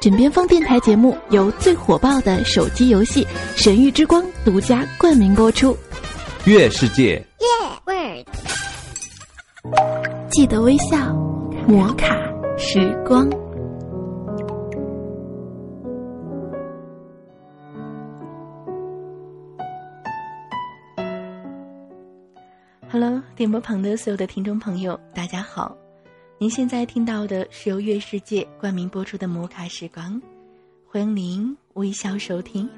枕边风电台节目由最火爆的手机游戏《神域之光》独家冠名播出。月世界，记得微笑，摩卡时光。Hello，电波旁的所有的听众朋友，大家好。您现在听到的是由月世界冠名播出的摩卡时光，欢迎您微笑收听。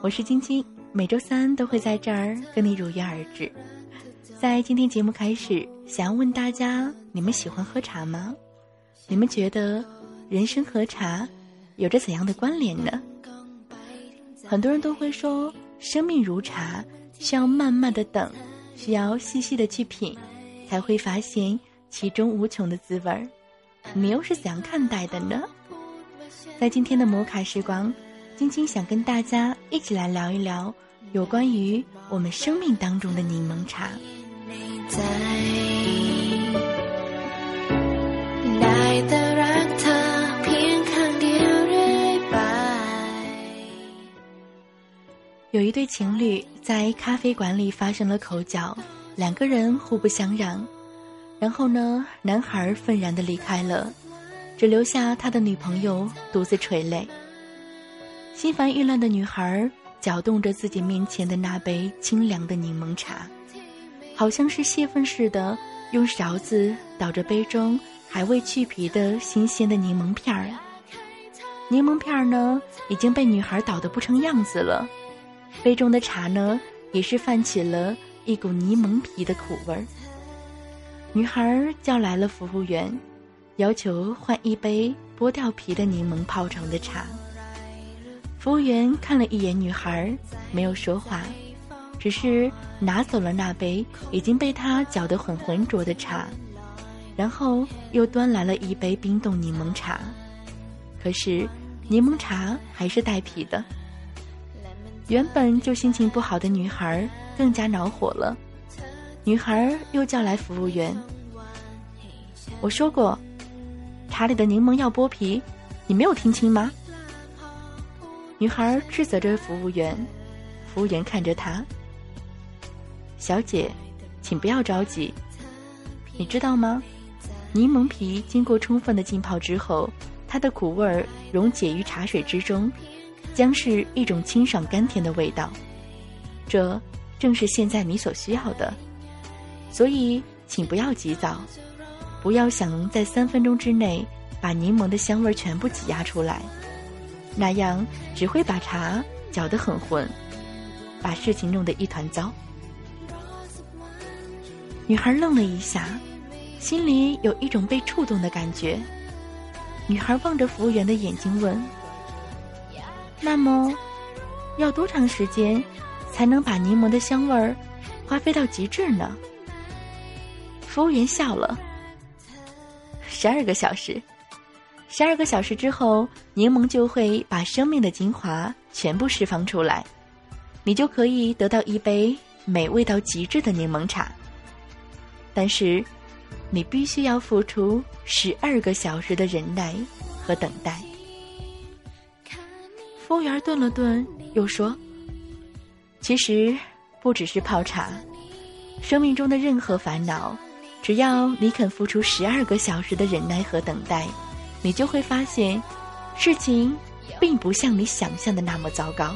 我是晶晶，每周三都会在这儿跟你如约而至。在今天节目开始，想要问大家：你们喜欢喝茶吗？你们觉得人生和茶有着怎样的关联呢？很多人都会说，生命如茶，需要慢慢的等。需要细细的去品，才会发现其中无穷的滋味儿。你又是怎样看待的呢？在今天的摩卡时光，晶晶想跟大家一起来聊一聊有关于我们生命当中的柠檬茶。有一对情侣在咖啡馆里发生了口角，两个人互不相让，然后呢，男孩愤然的离开了，只留下他的女朋友独自垂泪。心烦意乱的女孩搅动着自己面前的那杯清凉的柠檬茶，好像是泄愤似的，用勺子捣着杯中还未去皮的新鲜的柠檬片儿。柠檬片儿呢，已经被女孩捣得不成样子了。杯中的茶呢，也是泛起了一股柠檬皮的苦味儿。女孩叫来了服务员，要求换一杯剥掉皮的柠檬泡成的茶。服务员看了一眼女孩，没有说话，只是拿走了那杯已经被他搅得很浑浊的茶，然后又端来了一杯冰冻柠檬茶。可是，柠檬茶还是带皮的。原本就心情不好的女孩更加恼火了。女孩又叫来服务员：“我说过，茶里的柠檬要剥皮，你没有听清吗？”女孩斥责着服务员。服务员看着她：“小姐，请不要着急。你知道吗？柠檬皮经过充分的浸泡之后，它的苦味儿溶解于茶水之中。”将是一种清爽甘甜的味道，这正是现在你所需要的。所以，请不要急躁，不要想在三分钟之内把柠檬的香味全部挤压出来，那样只会把茶搅得很浑，把事情弄得一团糟。女孩愣了一下，心里有一种被触动的感觉。女孩望着服务员的眼睛问。那么，要多长时间才能把柠檬的香味儿发挥到极致呢？服务员笑了。十二个小时，十二个小时之后，柠檬就会把生命的精华全部释放出来，你就可以得到一杯美味到极致的柠檬茶。但是，你必须要付出十二个小时的忍耐和等待。服务员顿了顿，又说：“其实不只是泡茶，生命中的任何烦恼，只要你肯付出十二个小时的忍耐和等待，你就会发现，事情并不像你想象的那么糟糕。”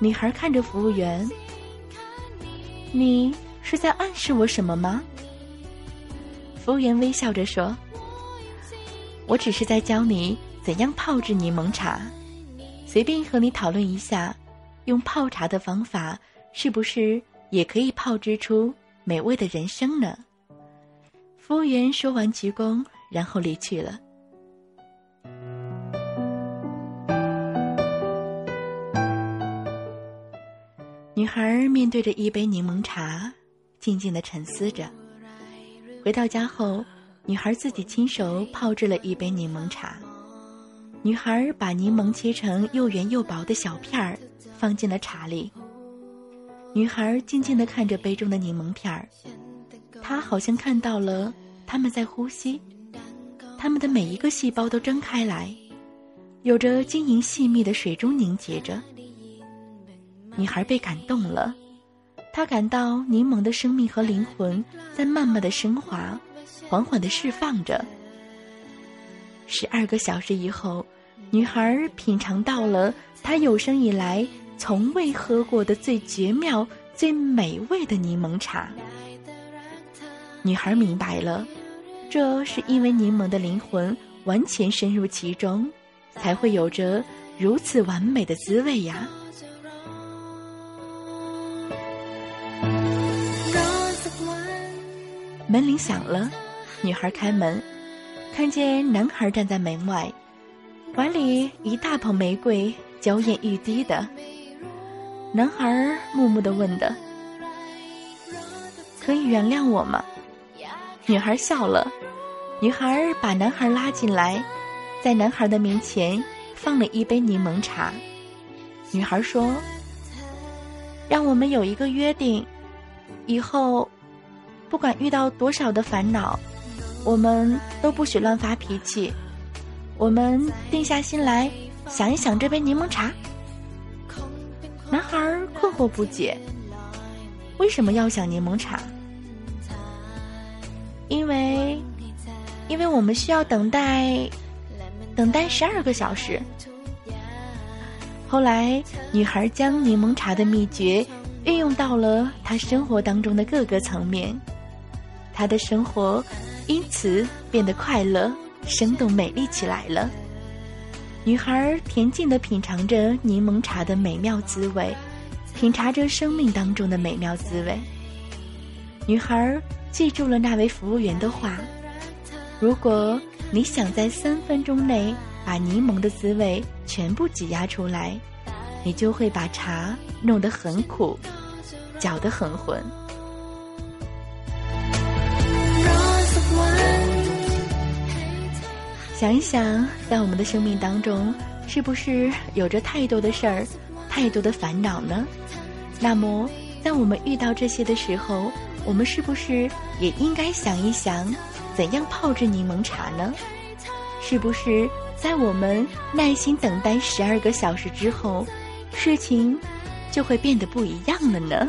女孩看着服务员：“你是在暗示我什么吗？”服务员微笑着说：“我只是在教你。”怎样泡制柠檬茶？随便和你讨论一下，用泡茶的方法是不是也可以泡制出美味的人生呢？服务员说完鞠躬，然后离去了。女孩面对着一杯柠檬茶，静静的沉思着。回到家后，女孩自己亲手泡制了一杯柠檬茶。女孩把柠檬切成又圆又薄的小片儿，放进了茶里。女孩静静地看着杯中的柠檬片儿，她好像看到了他们在呼吸，他们的每一个细胞都睁开来，有着晶莹细密的水中凝结着。女孩被感动了，她感到柠檬的生命和灵魂在慢慢的升华，缓缓的释放着。十二个小时以后，女孩品尝到了她有生以来从未喝过的最绝妙、最美味的柠檬茶。女孩明白了，这是因为柠檬的灵魂完全深入其中，才会有着如此完美的滋味呀。门铃响了，女孩开门，看见男孩站在门外，怀里一大捧玫瑰，娇艳欲滴的。男孩木木的问的：“可以原谅我吗？”女孩笑了，女孩把男孩拉进来，在男孩的面前放了一杯柠檬茶。女孩说：“让我们有一个约定，以后不管遇到多少的烦恼，我们都不许乱发脾气。我们定下心来，想一想这杯柠檬茶。”男孩困惑不解：“为什么要想柠檬茶？”因为，因为我们需要等待，等待十二个小时。后来，女孩将柠檬茶的秘诀运用到了她生活当中的各个层面，她的生活因此变得快乐、生动、美丽起来了。女孩儿恬静地品尝着柠檬茶的美妙滋味，品尝着生命当中的美妙滋味。女孩儿。记住了那位服务员的话：如果你想在三分钟内把柠檬的滋味全部挤压出来，你就会把茶弄得很苦，搅得很浑。想一想，在我们的生命当中，是不是有着太多的事儿，太多的烦恼呢？那么，在我们遇到这些的时候，我们是不是也应该想一想，怎样泡制柠檬茶呢？是不是在我们耐心等待十二个小时之后，事情就会变得不一样了呢？